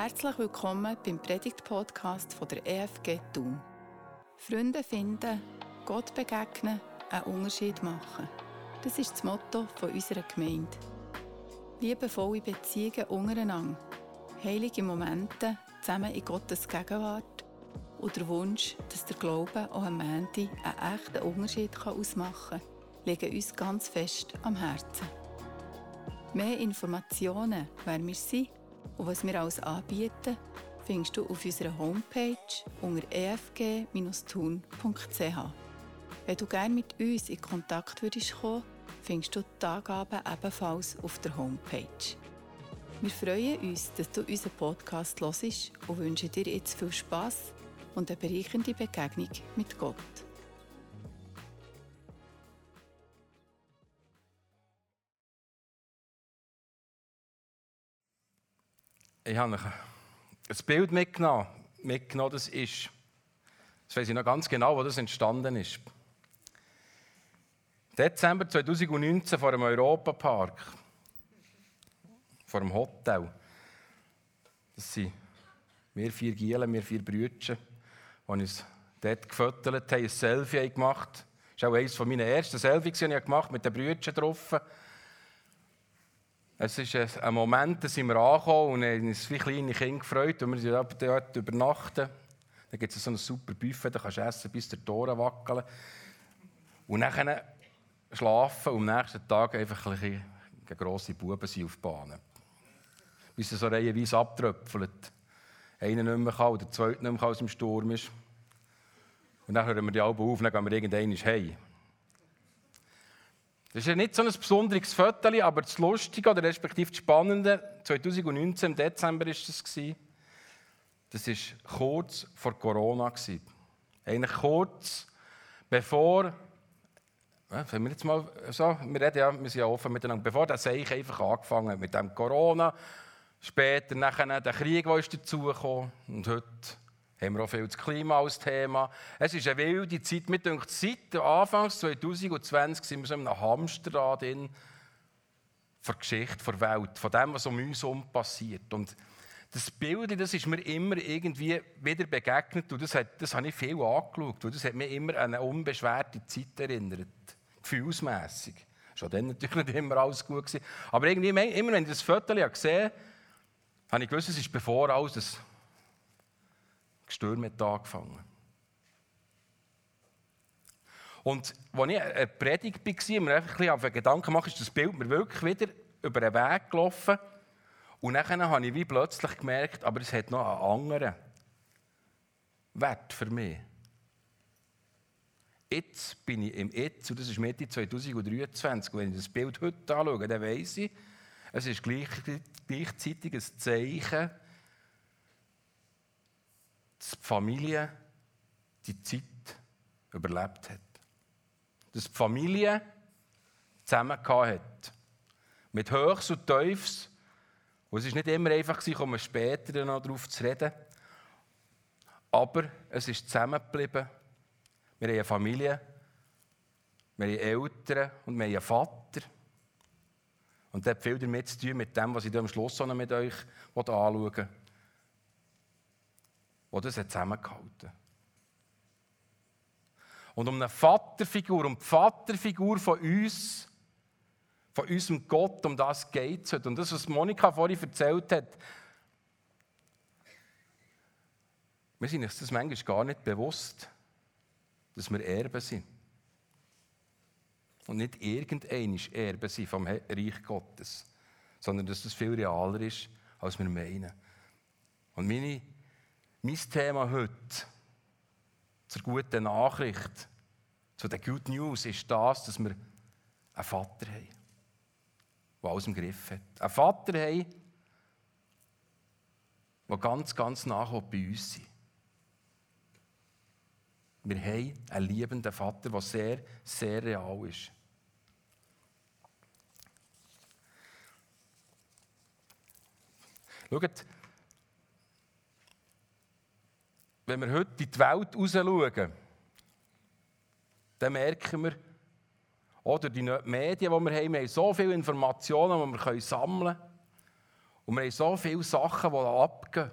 Herzlich willkommen beim Predigt-Podcast der EFG Thun. Freunde finden, Gott begegnen, einen Unterschied machen. Das ist das Motto unserer Gemeinde. Liebevolle Beziehungen untereinander, heilige Momente zusammen in Gottes Gegenwart und der Wunsch, dass der Glaube auch am Ende einen echten Unterschied ausmachen kann, liegen uns ganz fest am Herzen. Mehr Informationen, wer wir sind und was wir alles anbieten, findest du auf unserer Homepage unter efg-thun.ch. Wenn du gerne mit uns in Kontakt würdest kommen, findest du die Angaben ebenfalls auf der Homepage. Wir freuen uns, dass du unseren Podcast hörst und wünschen dir jetzt viel Spass und eine bereichernde Begegnung mit Gott. Ich habe ein Bild mitgenommen. mitgenommen das ist, das weiß ich noch ganz genau, wo das entstanden ist. Dezember 2019 vor dem Europapark, vor dem Hotel. Das sind wir vier Gielen, wir vier Brüder, die uns dort gefüttert haben, ein Selfie gemacht. Das war auch eines meiner ersten Selfies, die ich gemacht mit den Brüdern drauf. Es ist ein Moment, da sind wir angekommen und haben uns wie kleine Kinder gefreut, und wir dort übernachten. Da gibt es so ein super Buffet, da kannst du essen, bis der Tore wackeln. Und dann schlafen und am nächsten Tag einfach ein bisschen grosse Buben sind auf die Bahn. Bis sie so reihenweise abtröpfelt. Einer nicht mehr kann, der zweite nicht mehr kann, aus dem Sturm ist. Und dann hören wir die Alben auf und dann gehen wir irgendwann heim. Das ist ja nicht so ein besonderes Foto, aber das Lustige oder respektive das Spannende, 2019 im Dezember war das, das war kurz vor Corona. Eigentlich kurz bevor, wenn wir jetzt mal so, wir reden ja, wir sind ja offen miteinander, bevor das eigentlich einfach angefangen hat mit dem Corona, später nachher der Krieg, der ist dazugekommen und heute haben wir auch viel das Klima als Thema. Es ist eine wilde Zeit. Mir denkt, seit Anfang 2020 sind wir so in einem Hamsterrad in der Geschichte der Welt, von dem, was um uns herum passiert. Und das Bild, das ist mir immer irgendwie wieder begegnet und das, hat, das habe ich viel angeschaut und das hat mich immer an eine unbeschwerte Zeit erinnert, gefühlsmässig. Schon dann natürlich nicht immer alles gut gewesen. Aber irgendwie, immer wenn ich das Foto gesehen habe, habe ich gewusst, es ist bevor alles Gestürm hat angefangen. Und als ich eine Predigt war und mir einfach ein bisschen Gedanken gemacht ist das Bild mir wirklich wieder über den Weg gelaufen. Und dann habe ich wie plötzlich gemerkt, aber es hat noch einen anderen Wert für mich. Jetzt bin ich im Jetzt, und das ist Mitte 2023. Und wenn ich das Bild heute anschaue, dann weiss ich, es ist gleichzeitig ein Zeichen, die Familie die Zeit überlebt hat. Dass die Familie zusammen hat. Mit Höchst und Tiefs. Und es war nicht immer einfach, um später noch darauf zu reden. Aber es ist zusammengeblieben. Wir haben eine Familie, wir haben Eltern und wir haben einen Vater. Und das hat viel damit zu tun, mit dem, was ich am Schluss noch mit euch anschauen will die das zusammengehalten Und um eine Vaterfigur, um die Vaterfigur von uns, von unserem Gott, um das geht es Und das, was Monika vorhin erzählt hat, wir sind uns das manchmal gar nicht bewusst, dass wir Erben sind. Und nicht irgendein Erben sind vom Reich Gottes, sondern dass das viel realer ist, als wir meinen. Und meine mein Thema heute zur guten Nachricht, zu der Good News, ist das, dass wir einen Vater haben, der alles im Griff hat. Einen Vater haben, der ganz, ganz nah bei uns ist. Wir haben einen liebenden Vater, der sehr, sehr real ist. Schaut, wenn wir heute in die Welt raus schauen, dann merken wir, oder die Medien, die wir haben, wir haben so viele Informationen, die wir sammeln können. Und wir haben so viele Sachen, die abgehen.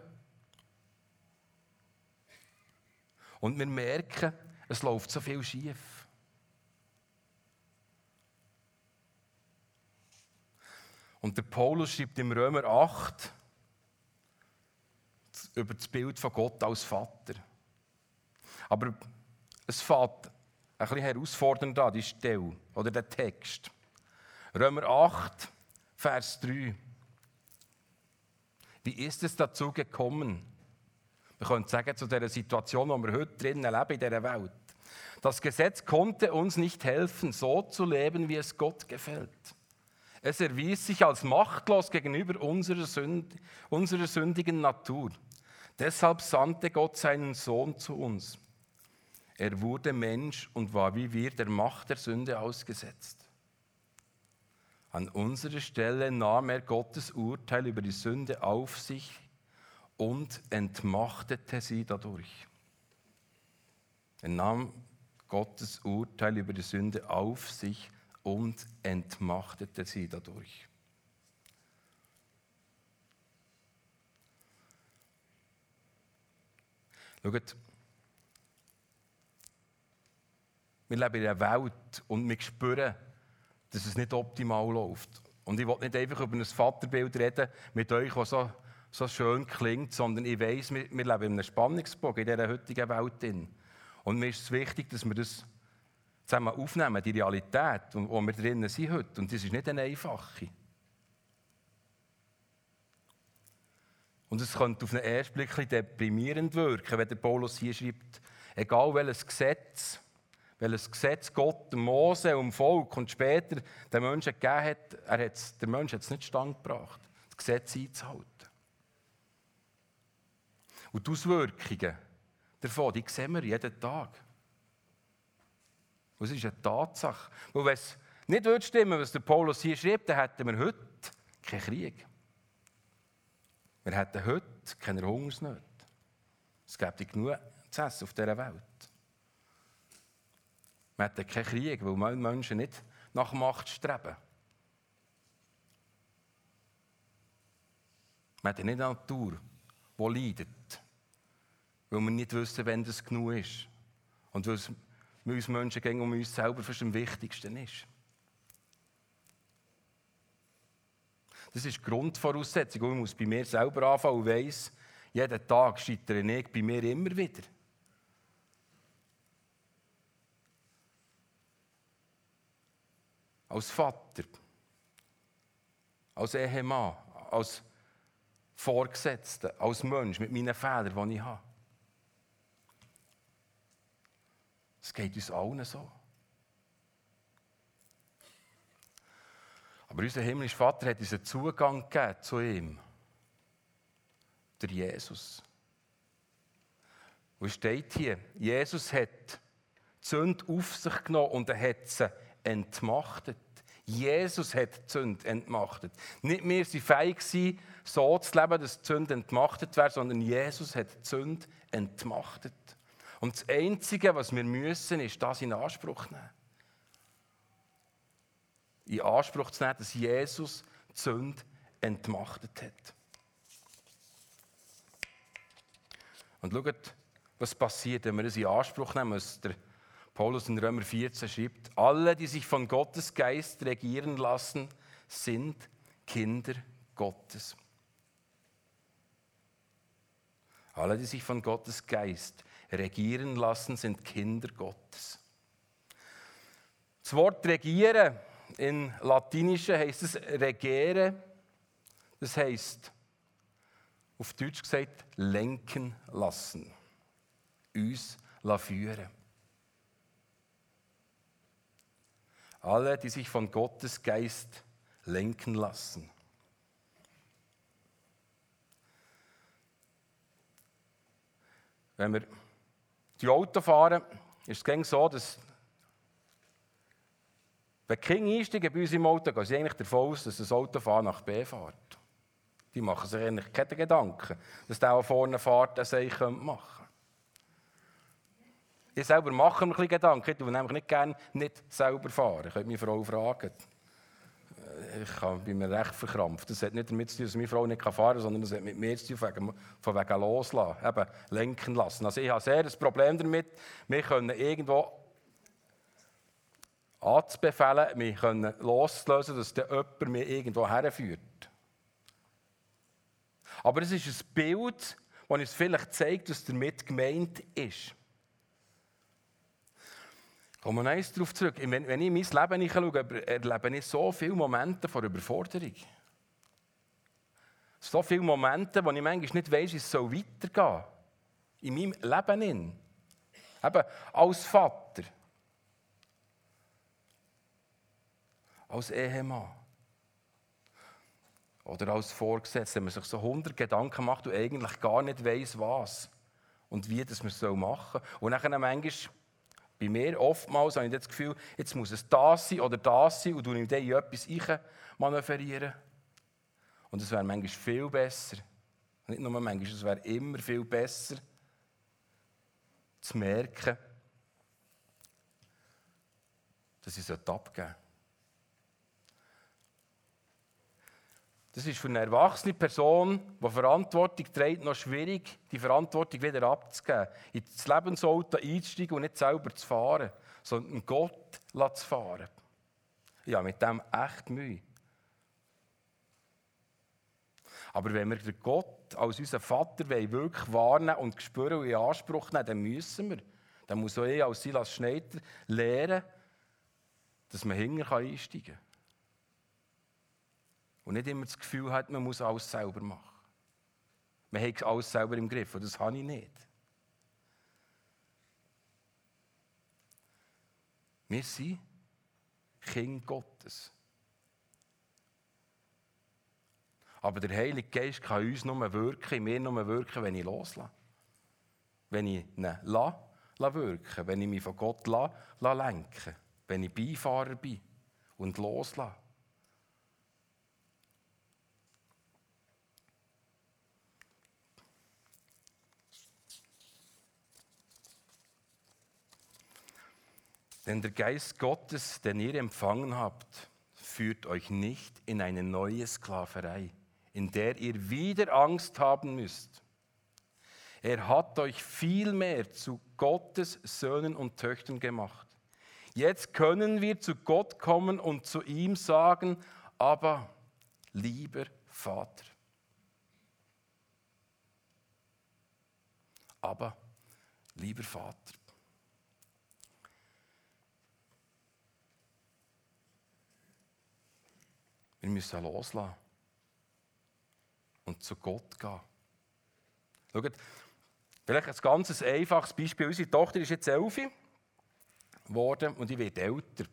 Und wir merken, es läuft so viel schief. Und der Paulus schreibt im Römer 8 über das Bild von Gott als Vater. Aber es fängt ein bisschen herausfordernd an, die Stelle oder der Text. Römer 8, Vers 3. Wie ist es dazu gekommen? Wir können sagen, zu der Situation, wo wir heute drinnen leben, in dieser Welt. Das Gesetz konnte uns nicht helfen, so zu leben, wie es Gott gefällt. Es erwies sich als machtlos gegenüber unserer, Sünd unserer sündigen Natur. Deshalb sandte Gott seinen Sohn zu uns. Er wurde Mensch und war wie wir der Macht der Sünde ausgesetzt. An unserer Stelle nahm er Gottes Urteil über die Sünde auf sich und entmachtete sie dadurch. Er nahm Gottes Urteil über die Sünde auf sich und entmachtete sie dadurch. Schaut, wir leben in einer Welt und wir spüren, dass es nicht optimal läuft. Und ich will nicht einfach über ein Vaterbild reden mit euch, das so, so schön klingt, sondern ich weiß, wir, wir leben in einem Spannungsbogen in dieser heutigen Welt. Und mir ist es wichtig, dass wir das zusammen aufnehmen, die Realität, wo wir drinnen sind heute. Und das ist nicht eine einfache. Und es könnte auf den ersten Blick deprimierend wirken, wenn der Paulus hier schreibt, egal welches Gesetz, welches Gesetz Gott dem Mose und dem Volk und später den Menschen gegeben hat, er hat der Mensch hat es nicht stand gebracht, das Gesetz einzuhalten. Und die Auswirkungen davon, die sehen wir jeden Tag. Und es ist eine Tatsache. Weil wenn es nicht würde stimmen, was der Paulus hier schreibt, dann hätten wir heute keinen Krieg. Wir hätten heute keine Hungersnöte. Es gäbe genug zu essen auf dieser Welt. Wir hätten keinen Krieg, weil Menschen nicht nach Macht streben. Wir hätten nicht eine Natur, die leidet, weil wir nicht wissen, wenn das genug ist. Und weil es uns Menschen gehen um uns selber fast am wichtigsten ist. Das ist die Grundvoraussetzung. Und ich muss bei mir selber anfangen und weiss, jeden Tag scheitere ich bei mir immer wieder. Als Vater, als Ehemann, als Vorgesetzter, als Mensch mit meinen Fehlern, die ich habe. Es geht uns allen so. Aber unser himmlischer Vater hat uns einen Zugang gegeben zu ihm. Der Jesus. Und steht hier, Jesus hat die auf sich genommen und er hat sie entmachtet. Jesus hat die entmachtet. Nicht wir sind fähig gewesen, so zu leben, dass die entmachtet wird, sondern Jesus hat die entmachtet. Und das Einzige, was wir müssen, ist das in Anspruch nehmen in Anspruch zu nehmen, dass Jesus die Sünde entmachtet hat. Und schaut, was passiert, wenn wir das in Anspruch nehmen, was der Paulus in Römer 14 schreibt. Alle, die sich von Gottes Geist regieren lassen, sind Kinder Gottes. Alle, die sich von Gottes Geist regieren lassen, sind Kinder Gottes. Das Wort regieren in Latinischen heißt es regere. Das heißt, auf Deutsch gesagt, lenken lassen. Uns führen. Alle, die sich von Gottes Geist lenken lassen. Wenn wir die Auto fahren, ist es so, dass wenn die Kinder einsteigen bei uns im Auto, gehen sie eigentlich davon aus, dass das Auto von nach B fährt. Die machen sich eigentlich keine Gedanken, dass der, der vorne fährt, das ich machen könnte. Ich selber mache mir ein bisschen Gedanken. Ich würde nämlich nicht gerne nicht selber fahren. Ich könnte meine Frau fragen. ich kann bei mir recht verkrampft. Das hat nicht damit zu tun, dass meine Frau nicht fahren kann, sondern das hat mit mir zu tun, von wegen loslassen, eben lenken lassen. Also ich habe sehr ein Problem damit, wir können irgendwo anzubefehlen, können loslösen, dass der jemand mich irgendwo herführt. Aber es ist ein Bild, das uns vielleicht zeigt, was damit gemeint ist. Kommen wir eins darauf zurück. Wenn, wenn ich in mein Leben schaue, erlebe ich so viele Momente von Überforderung. So viele Momente, wo ich manchmal nicht weiss, wie es weitergehen soll. In meinem Leben. Eben als Vater. Als Ehemann. Oder als Vorgesetzter, wenn man sich so hundert Gedanken macht und eigentlich gar nicht weiss, was und wie das man so machen soll. Und dann manchmal, bei mir oftmals, habe ich das Gefühl, jetzt muss es das sein oder das sein und dann in etwas manövrieren. Und es wäre manchmal viel besser, nicht nur manchmal, es wäre immer viel besser, zu merken, dass ich es abgeben sollte. Das ist für eine erwachsene Person, die Verantwortung trägt, noch schwierig, die Verantwortung wieder abzugeben. Ins Lebensauto einzusteigen und nicht selber zu fahren, sondern Gott zu fahren. Ja, mit dem echt Mühe. Aber wenn wir den Gott als unseren Vater wirklich wahrnehmen und spüren und in Anspruch nehmen, dann müssen wir. Dann muss auch ich als Silas Schneider lernen, dass man hinten einsteigen kann. Und nicht immer das Gefühl hat, man muss alles selber machen. Man hat alles selber im Griff und das habe ich nicht. Wir sind Kind Gottes. Aber der Heilige Geist kann uns nur wirken, mir nur wirken, wenn ich loslasse. Wenn ich ihn lasse, lasse wirken, wenn ich mich von Gott lasse, lasse lenken, wenn ich Beifahrer bin und loslasse. Denn der Geist Gottes, den ihr empfangen habt, führt euch nicht in eine neue Sklaverei, in der ihr wieder Angst haben müsst. Er hat euch vielmehr zu Gottes Söhnen und Töchtern gemacht. Jetzt können wir zu Gott kommen und zu ihm sagen, aber lieber Vater. Aber lieber Vater. Wir müssen loslassen und zu Gott gehen. Schaut, vielleicht ein ganz einfaches Beispiel. Unsere Tochter ist jetzt elf geworden und ich werde älter.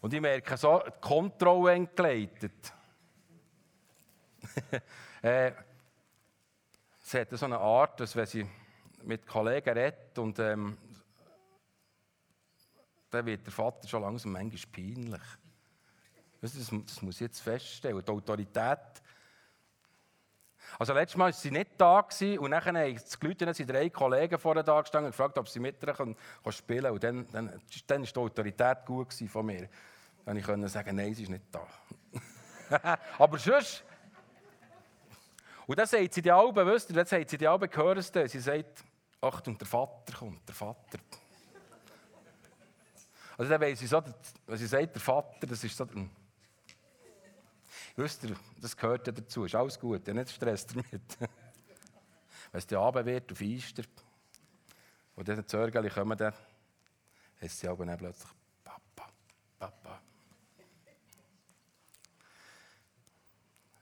Und ich merke so, die Kontrolle entgleitet. äh, sie hat so eine Art, dass wenn sie mit Kollegen redet und ähm, dann wird der Vater schon langsam manchmal peinlich. Das, das muss ich jetzt feststellen. Die Autorität. Also letztes Mal war sie nicht da und dann haben sie Leute, sind drei Kollegen vorher da gestanden und gefragt, ob sie mit ihr können, können spielen können. Und dann, dann, dann die Autorität gut von mir. Dann konnte ich sagen, nein, sie ist nicht da. Aber sonst... Und dann sagt sie die Alben, wisst ihr, dann sagt sie die Alben, hören sie Sie sagt, Achtung, der Vater kommt, der Vater. Also dann weiss ich so, was sie sagt, der Vater, das ist so... Hm. Wisst ihr, das gehört ja dazu, ist alles gut, ja, nicht Stress damit. Wenn es die Abend wird, auf Easter, und dann die Zörgeli kommen, dann heißt sie aber dann plötzlich Papa, Papa.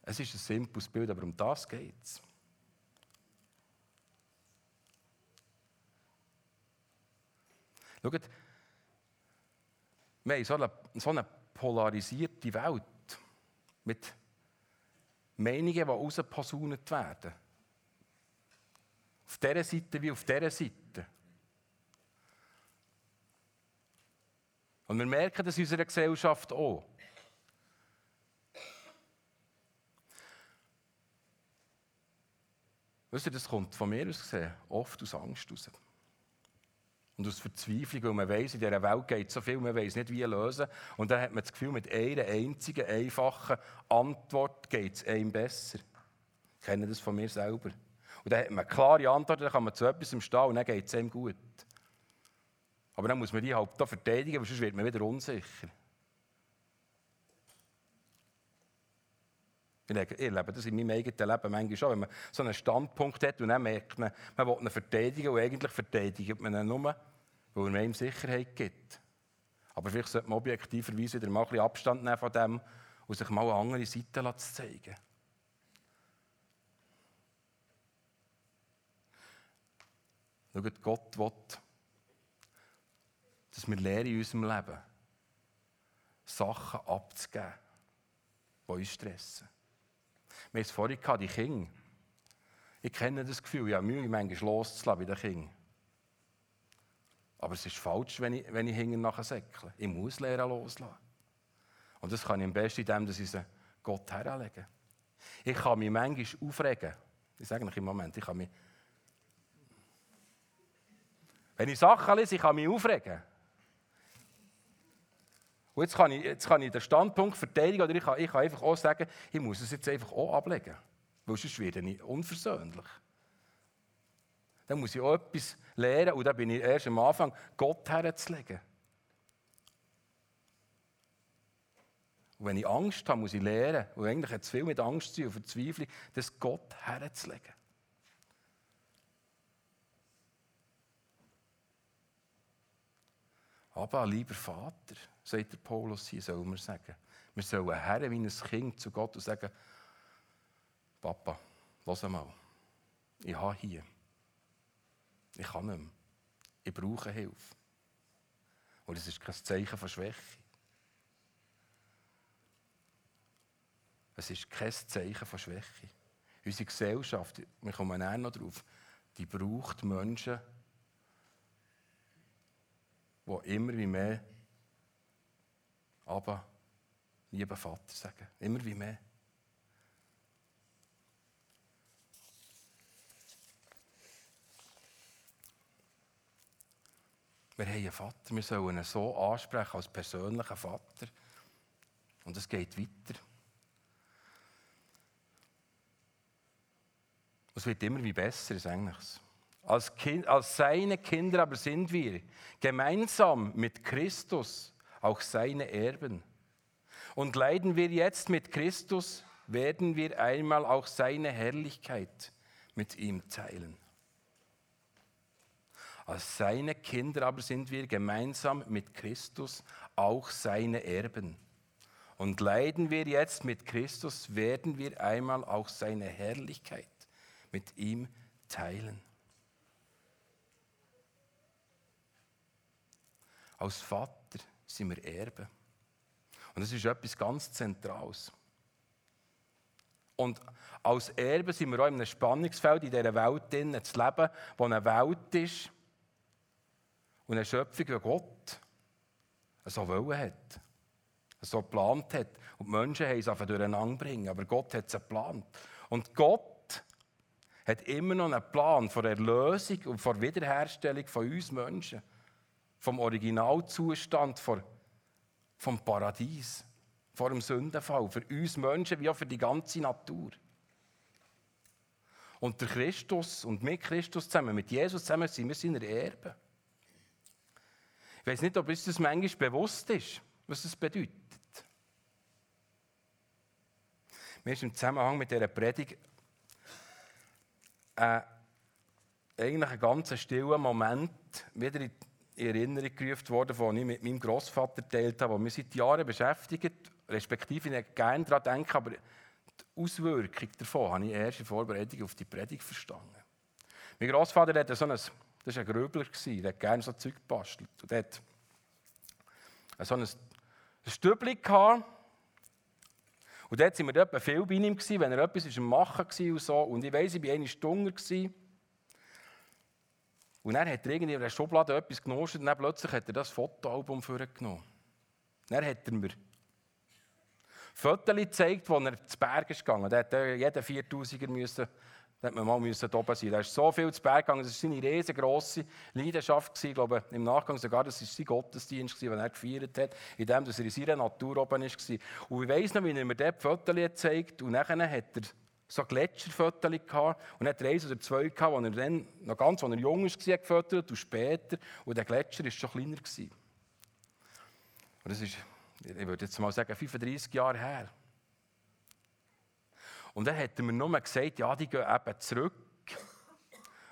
Es ist ein simples Bild, aber um das geht es. Schaut, wir haben so eine, so eine polarisierte Welt mit Meinungen, die rausposaunet werden. Auf dieser Seite wie auf dieser Seite. Und wir merken das in unserer Gesellschaft auch. Wisst ihr, das kommt von mir aus gesehen oft aus Angst raus. Und aus Verzweiflung, weil man weiss, in dieser Welt geht so viel, man weiß nicht, wie lösen. Und dann hat man das Gefühl, mit einer einzigen, einfachen Antwort geht es einem besser. Ich kenne das von mir selber. Und dann hat man eine klare Antwort, dann kann man zu etwas stehen und dann geht es einem gut. Aber dann muss man die halt da verteidigen, weil sonst wird man wieder unsicher. Ich erlebe das in meinem eigenen Leben manchmal schon, wenn man so einen Standpunkt hat und dann merkt man, man will ihn verteidigen und eigentlich verteidigt man ihn nur, weil er ihm Sicherheit gibt. Aber vielleicht sollte man objektiverweise wieder mal ein bisschen Abstand nehmen von dem und sich mal eine andere Seite zeigen. Schaut, Gott will, dass wir lernen in unserem Leben, Sachen abzugeben, die uns stressen. Wir haben es vorhin die Kinder. Ich kenne das Gefühl, ich habe Mühe, manchmal loszulassen bei den Kindern. Aber es ist falsch, wenn ich, wenn ich hinten nachher säckle. Ich muss lernen loslassen. Und das kann ich am besten, indem dass ich sie Gott herlege. Ich kann mich manchmal aufregen. Ich sage eigentlich im Moment, ich kann mich... Wenn ich Sachen lese, ich kann mich aufregen. Und jetzt kann, ich, jetzt kann ich den Standpunkt verteidigen oder ich kann, ich kann einfach auch sagen, ich muss es jetzt einfach auch ablegen. Weil sonst werde ich unversöhnlich. Dann muss ich auch etwas lernen und dann bin ich erst am Anfang, Gott herzulegen. Und wenn ich Angst habe, muss ich lernen, und eigentlich hat es viel mit Angst zu tun und Verzweiflung, das Gott herzulegen. Aber lieber Vater, sagt der Paulus hier, soll man sagen. Wir sollen Herren wie ein Kind zu Gott und sagen, Papa, lass mal, ich habe hier. Ich kann nicht mehr. Ich brauche Hilfe. Und es ist kein Zeichen von Schwäche. Es ist kein Zeichen von Schwäche. Unsere Gesellschaft, wir kommen näher noch drauf, die braucht Menschen, die immer wie mehr aber lieber Vater sagen. Immer wie mehr. Wir haben einen Vater, wir sollen ihn so ansprechen als persönlichen Vater. Und es geht weiter. Es wird immer wie besser, ist eigentlich. Als, kind, als seine Kinder aber sind wir gemeinsam mit Christus auch seine Erben. Und leiden wir jetzt mit Christus, werden wir einmal auch seine Herrlichkeit mit ihm teilen. Als seine Kinder aber sind wir gemeinsam mit Christus auch seine Erben. Und leiden wir jetzt mit Christus, werden wir einmal auch seine Herrlichkeit mit ihm teilen. Als Vater sind wir Erben. Und das ist etwas ganz Zentrales. Und als Erben sind wir auch in einem Spannungsfeld in dieser Welt drin, zu leben, wo eine Welt ist und eine Schöpfung, die Gott so wollen hat, so geplant hat. Und die Menschen haben es einfach durcheinander bringen, aber Gott hat es geplant. Und Gott hat immer noch einen Plan von Erlösung und von der Wiederherstellung von uns Menschen vom Originalzustand vor, vom Paradies, vor dem Sündenfall, für uns Menschen wie auch für die ganze Natur. Und der Christus und mit Christus zusammen, mit Jesus zusammen, sind wir seine Erben. Ich weiß nicht, ob uns das manchmal bewusst ist, was das bedeutet. Mir ist im Zusammenhang mit dieser Predigt äh, eigentlich ein ganz stiller Moment wieder in in Erinnerung gerufen worden, die ich mit meinem Großvater geteilt habe, wir seit Jahren beschäftigt, respektive ich gerne daran denken, aber die Auswirkung davon habe ich erst in Vorbereitung auf die Predigt verstanden. Mein Großvater hatte so ein, das war ein Gröbler, der hat gerne so Zeug gebastelt. Und er hat so ein, Stübli gehabt. Und dort waren wir viel bei ihm, wenn er etwas am Machen war und so. Und ich weiss, ich war eine Stunde. Und dann hat er irgendwie in der Schublade etwas genossen und dann plötzlich hat er das Fotoalbum vorgenommen. Dann hat er mir Fotos gezeigt, wo er zu Berg ist gegangen. Da hätte jeder 4000er müssen Da hat man mal müssen oben sein. Da ist so viel zu Berg gegangen. Das war seine riesengroße Leidenschaft. Ich glaube, im Nachgang sogar, das war sein Gottesdienst, den er gefeiert hat, in dem, dass er in seiner Natur oben war. Und ich weiss noch, wie er mir dort Fotos gezeigt und nachher hat er so Gletscherfotos gehabt. Und er hat eins oder zwei gehabt, wo er dann, noch ganz, als er jung war, gefotografiert und später. Und der Gletscher war schon kleiner. Und das ist, ich würde jetzt mal sagen, 35 Jahre her. Und dann hat er mir nur gesagt, ja, die gehen eben zurück.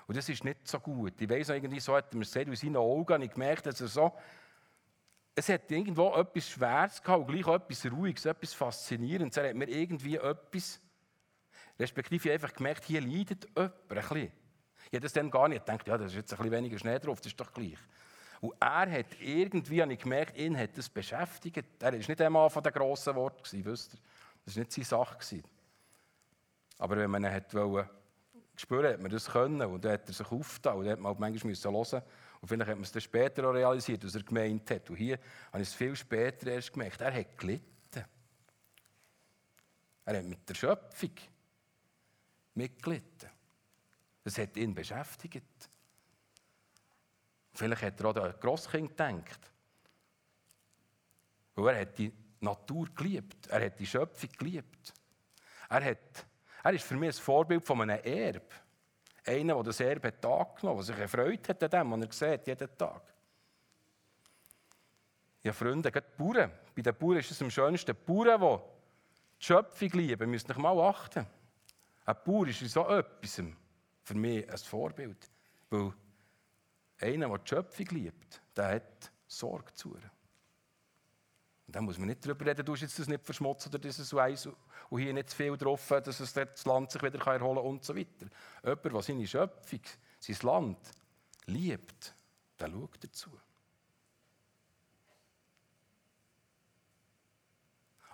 Und das ist nicht so gut. Ich weiss noch, irgendwie so hat er mir gesagt, in seinen Augen habe ich gemerkt, dass er so, es hat irgendwo etwas Schweres gehabt und gleich etwas Ruhiges, etwas Faszinierendes. Er hat mir irgendwie etwas, respektive einfach gemerkt, hier leidet jemand ein bisschen. Ich habe das dann gar nicht gedacht, ja, das ist jetzt ein bisschen weniger Schnee drauf, das ist doch gleich. Und er hat irgendwie, habe ich gemerkt, ihn hat das beschäftigt. Er war nicht einmal von den grossen Worten, wisst ihr? Das war nicht seine Sache. Aber wenn man ihn hat wollen, spüren hat man das können und dann hat er sich aufgetan und dann hat man halt manchmal müssen hören und vielleicht hat man es dann später auch realisiert, was er gemeint hat. Und hier habe ich es viel später erst gemerkt. Er hat gelitten. Er hat mit der Schöpfung mitgelitten. Das hat ihn beschäftigt. Vielleicht hat er auch an Grosskind gedacht. Weil er hat die Natur geliebt. Er hat die Schöpfung geliebt. Er hat er ist für mich ein Vorbild von einem Erb. Einer, der das Erbe hat angenommen hat, der sich erfreut hat an dem, was er sieht, jeden Tag. Ja, Freunde, gerade die Bauern. Bei den Bauern ist es am schönsten. Die Bauern, die die Schöpfung lieben, müssen sich mal achten. Ein Bauer ist in so etwas für mich ein Vorbild. Weil einer, der die Schöpfung liebt, der hat Sorge zu ihr. Und da muss man nicht darüber reden, du hast jetzt das nicht verschmutzt oder dieses Eis und hier nicht zu viel drauf, dass es das Land sich wieder erholen kann und so weiter. Jemand, der seine Schöpfung, sein Land liebt, der schaut dazu.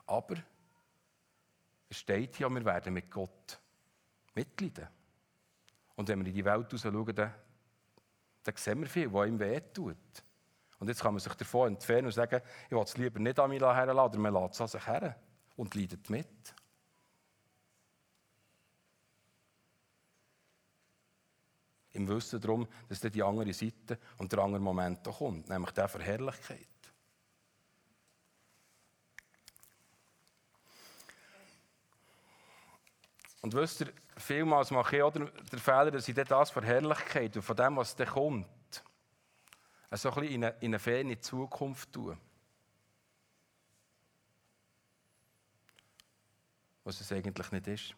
Aber es steht hier, wir werden mit Gott mitleiden. Und wenn wir in die Welt raus schauen, dann, dann sehen wir viel, was ihm wehtut. Und jetzt kann man sich davon entfernen und sagen, ich will es lieber nicht an mich herlassen, oder man lässt es an sich her und leidet mit. Im Wissen darum, dass dann die andere Seite und der andere Moment da kommt, nämlich der Verherrlichkeit. Und wisst ihr, vielmals mache ich auch den Fehler, dass ich das Verherrlichkeit und von dem, was dann kommt, so ein bisschen in eine, in eine ferne Zukunft tun. Was es eigentlich nicht ist.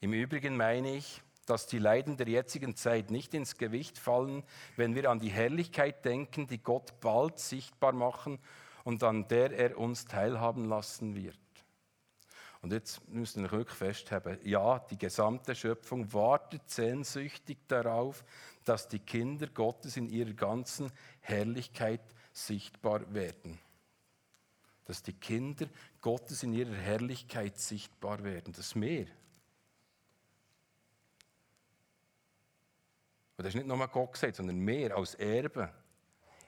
Im Übrigen meine ich, dass die Leiden der jetzigen Zeit nicht ins Gewicht fallen, wenn wir an die Herrlichkeit denken, die Gott bald sichtbar machen und an der er uns teilhaben lassen wird. Und jetzt müssen wir wirklich festhalten, ja, die gesamte Schöpfung wartet sehnsüchtig darauf, dass die Kinder Gottes in ihrer ganzen Herrlichkeit sichtbar werden. Dass die Kinder Gottes in ihrer Herrlichkeit sichtbar werden. Das Meer. Und das ist nicht nur Gott gesagt, sondern mehr als Erbe.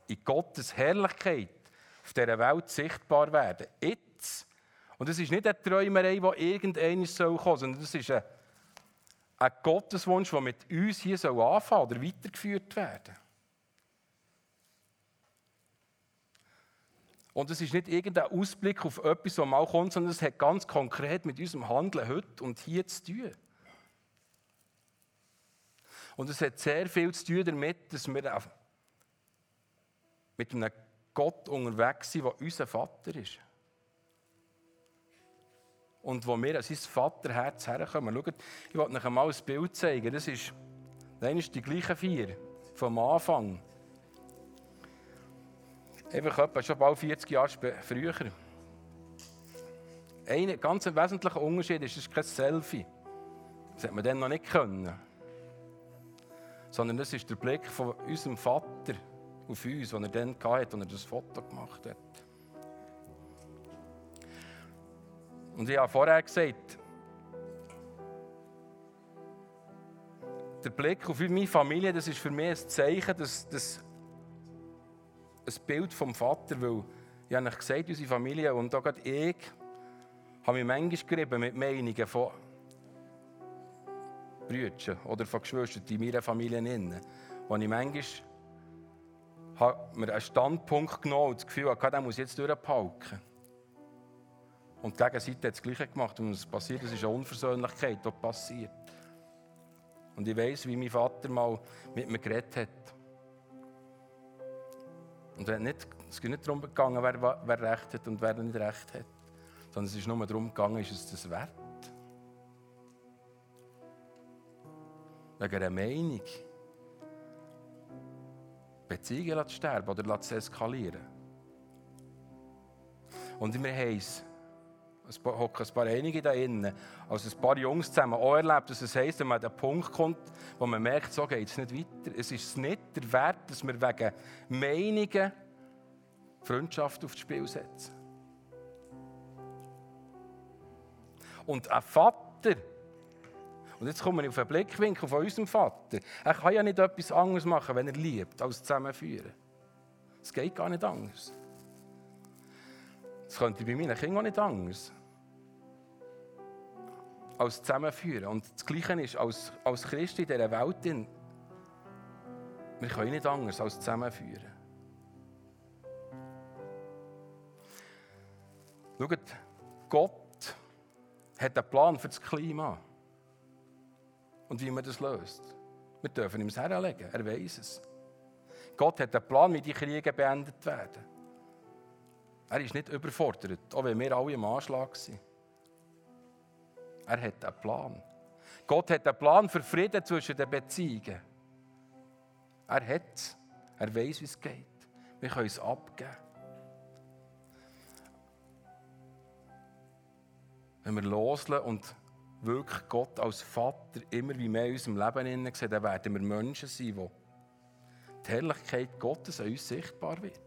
In Gottes Herrlichkeit auf dieser Welt sichtbar werden. Jetzt und das ist nicht eine Träumerei, die irgendeiner soll kommen, sondern das ist ein, ein Gotteswunsch, der mit uns hier soll anfangen oder weitergeführt werden. Und es ist nicht irgendein Ausblick auf etwas, was mal kommt, sondern es hat ganz konkret mit unserem Handeln heute und hier zu tun. Und es hat sehr viel zu tun damit, dass wir mit einem Gott unterwegs sind, der unser Vater ist und wo wir an sein Vaterherz herkommen. Schaut, ich wollte euch mal ein Bild zeigen. Das ist, das ist die gleichen vier vom Anfang. Einfach etwa schon bald 40 Jahre früher. Ein ganz wesentlicher Unterschied ist, es ist kein Selfie. Das hat man dann noch nicht können. Sondern das ist der Blick von unserem Vater auf uns, den er dann hatte, als er das Foto gemacht hat. Und ich habe vorher gesagt, der Blick auf meine Familie, das ist für mich ein Zeichen, dass, dass ein Bild vom Vater, weil ich habe gesagt, unsere Familie und auch gerade ich, habe mich manchmal gerieben mit Meinungen von Brüdern oder von Geschwistern in meiner Familie wo ich manchmal mir einen Standpunkt genommen und das Gefühl hatte, den muss ich jetzt durchpauken. Und die Gegenseite hat das Gleiche gemacht. Und was passiert, das ist eine Unversöhnlichkeit, die passiert. Und ich weiß, wie mein Vater mal mit mir geredet hat. Und es geht nicht darum gegangen, wer, wer Recht hat und wer nicht Recht hat. Sondern es ist nur darum gegangen, ist es das wert? Wegen einer Meinung. Beziehungen zu sterben oder eskalieren. Und wir haben es, es hocken ein paar einige da innen, also ein paar Jungs zusammen auch erlebt, dass es heisst, wenn man an den Punkt kommt, wo man merkt, so geht es nicht weiter. Es ist nicht der Wert, dass wir wegen Meinungen Freundschaft aufs Spiel setzen. Und ein Vater, und jetzt kommen wir auf den Blickwinkel von unserem Vater. Er kann ja nicht etwas anderes machen, wenn er liebt, als zusammenführen. Es geht gar nicht anders. Das könnte bei meinen Kindern auch nicht anders. Als zusammenführen. Und das Gleiche ist, als, als Christ in dieser Welt, wir können nicht anders als zusammenführen. Schaut, Gott hat einen Plan für das Klima und wie man das löst. Wir dürfen ihm das herlegen, er weiß es. Gott hat einen Plan, wie die Kriege beendet werden. Er ist nicht überfordert, auch wenn wir alle im Anschlag sind. Er hat einen Plan. Gott hat einen Plan für Frieden zwischen den Beziehungen. Er hat es. Er weiß, wie es geht. Wir können es abgeben. Wenn wir loslassen und wirklich Gott als Vater immer wie mehr in unserem Leben sehen, dann werden wir Menschen sein, wo die Herrlichkeit Gottes an uns sichtbar wird.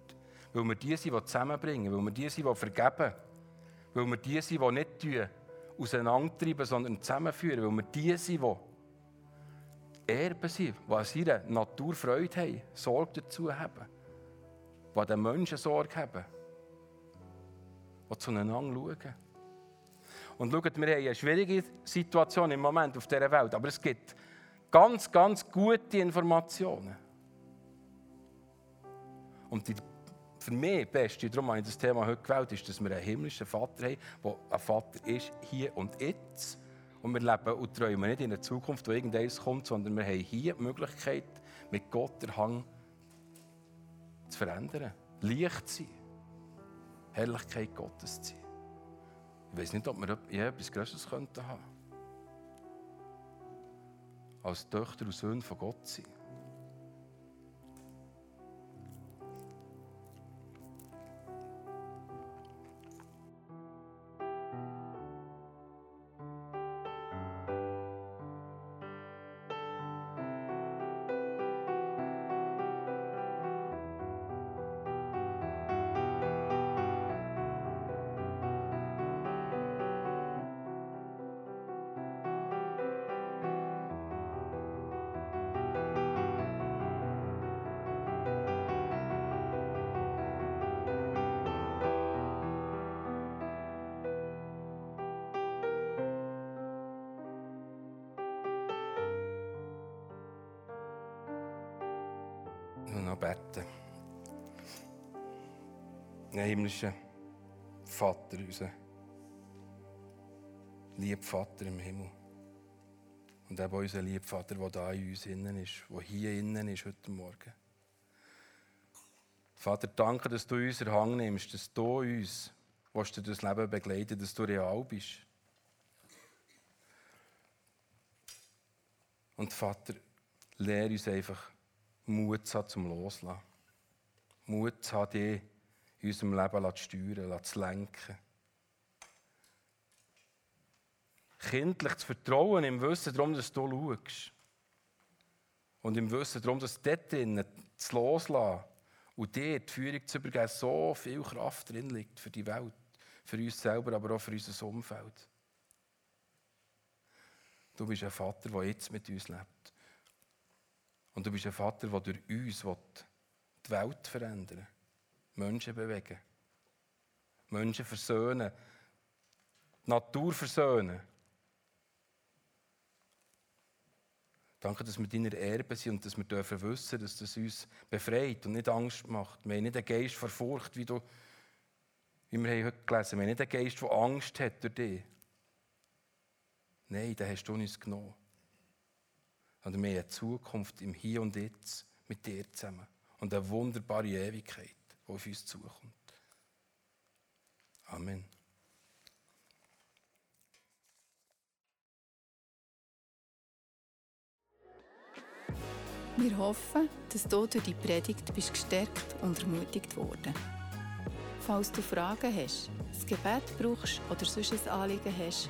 Weil wir die sind, die zusammenbringen, weil wir die sind, die vergeben, weil wir die sind, die nicht auseinandertreiben, sondern zusammenführen, weil wir die sind, die Erben sind, die an ihrer Natur Freude haben, Sorge dazu haben, die den Menschen Sorge haben, die zueinander schauen. Und schaut, wir haben eine schwierige Situation im Moment auf dieser Welt, aber es gibt ganz, ganz gute Informationen. Und die für mich beste, darum habe ich das Thema heute gewählt, ist, dass wir einen himmlischen Vater haben, der ein Vater ist, hier und jetzt. Und wir leben und träumen nicht in der Zukunft, wo irgendetwas kommt, sondern wir haben hier die Möglichkeit, mit Gott den Hang zu verändern. Licht zu sein. Herrlichkeit Gottes zu sein. Ich weiß nicht, ob wir je etwas Größeres könnten. Als Töchter und Söhne von Gott sein. Beten. Ein himmlischer Vater, unser lieber Vater im Himmel. Und eben unser lieber Vater, der da in uns innen ist, der hier innen ist heute Morgen. Vater, danke, dass du uns Hang nimmst, dass du uns was du das Leben begleiten, dass du real bist. Und Vater, lehre uns einfach Mut zu haben zum Loslassen. Mut zu haben, dich in unserem Leben zu steuern, zu lenken. Kindlich zu vertrauen im Wissen darum, dass du schaust. Und im Wissen darum, dass dort drinnen zu loslassen und dir die Führung zu übergeben, so viel Kraft drin liegt für die Welt, für uns selber, aber auch für unser Umfeld. Du bist ein Vater, der jetzt mit uns lebt. Und du bist ein Vater, der durch uns die Welt verändern. Menschen bewegen. Menschen versöhnen. Die Natur versöhnen. Danke, dass wir deiner Erbe sind und dass wir dürfen wissen, dass das uns befreit und nicht Angst macht. Wir haben nicht einen Geist vor Furcht, wie, du, wie wir heute gelesen haben. Wir haben nicht einen Geist, der Angst hat durch dich. Nein, den hast du uns genommen. Und wir haben eine Zukunft im Hier und Jetzt mit dir zusammen. Und eine wunderbare Ewigkeit, die auf uns zukommt. Amen. Wir hoffen, dass du durch die Predigt bist gestärkt und ermutigt worden. Falls du Fragen hast, ein Gebet brauchst oder sonst ein Anliegen hast,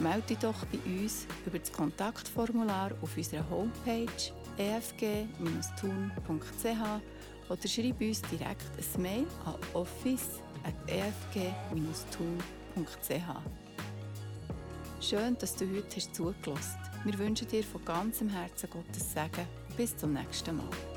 melde dich doch bei uns über das Kontaktformular auf unserer Homepage efg-tun.ch oder schreib uns direkt ein Mail an office.efg-tun.ch. Schön, dass du heute hast zugelassen hast. Wir wünschen dir von ganzem Herzen Gottes Segen. Bis zum nächsten Mal.